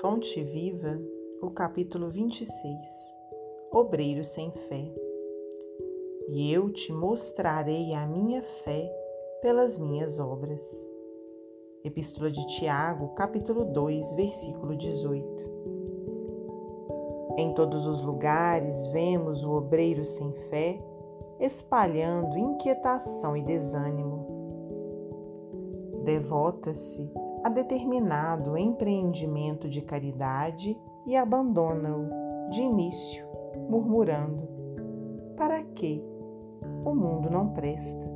Fonte Viva, o capítulo 26 Obreiro sem fé. E eu te mostrarei a minha fé pelas minhas obras. Epístola de Tiago, capítulo 2, versículo 18. Em todos os lugares vemos o obreiro sem fé espalhando inquietação e desânimo. Devota-se a determinado empreendimento de caridade e abandona-o de início, murmurando: Para quê? O mundo não presta.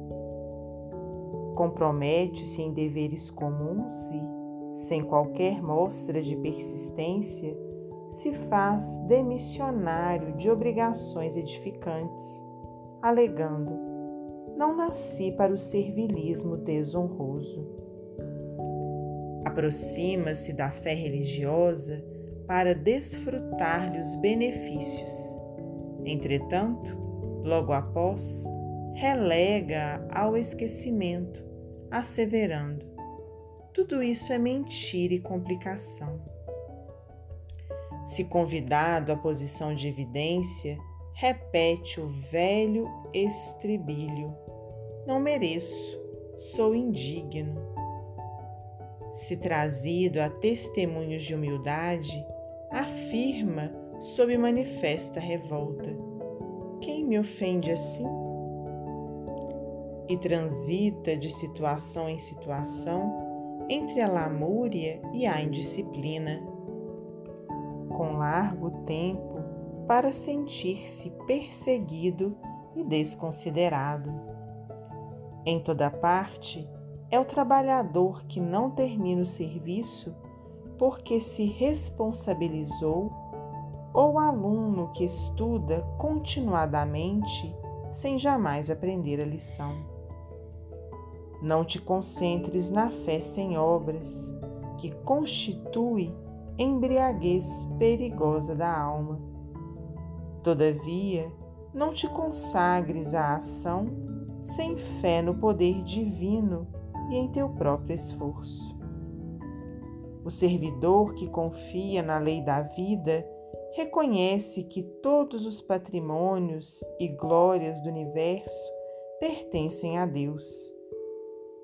Compromete-se em deveres comuns e, sem qualquer mostra de persistência, se faz demissionário de obrigações edificantes, alegando: Não nasci para o servilismo desonroso aproxima-se da fé religiosa para desfrutar-lhe os benefícios. Entretanto, logo após, relega ao esquecimento, asseverando: tudo isso é mentira e complicação. Se convidado à posição de evidência, repete o velho estribilho: Não mereço, sou indigno se trazido a testemunhos de humildade, afirma sob manifesta revolta: Quem me ofende assim? E transita de situação em situação entre a lamúria e a indisciplina, com largo tempo para sentir-se perseguido e desconsiderado. Em toda parte, é o trabalhador que não termina o serviço porque se responsabilizou ou o aluno que estuda continuadamente sem jamais aprender a lição. Não te concentres na fé sem obras, que constitui embriaguez perigosa da alma. Todavia, não te consagres à ação sem fé no poder divino e em teu próprio esforço. O servidor que confia na lei da vida reconhece que todos os patrimônios e glórias do universo pertencem a Deus.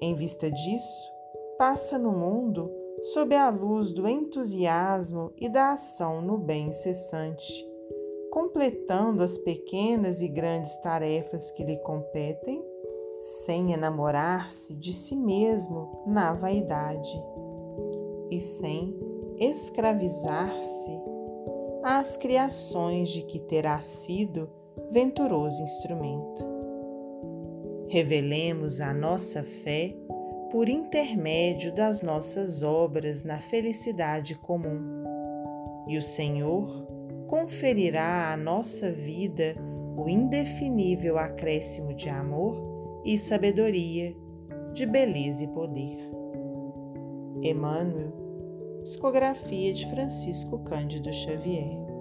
Em vista disso, passa no mundo sob a luz do entusiasmo e da ação no bem incessante, completando as pequenas e grandes tarefas que lhe competem sem enamorar-se de si mesmo na vaidade e sem escravizar-se às criações de que terá sido venturoso instrumento. Revelemos a nossa fé por intermédio das nossas obras na felicidade comum, e o Senhor conferirá à nossa vida o indefinível acréscimo de amor e sabedoria, de beleza e poder. Emmanuel, psicografia de Francisco Cândido Xavier.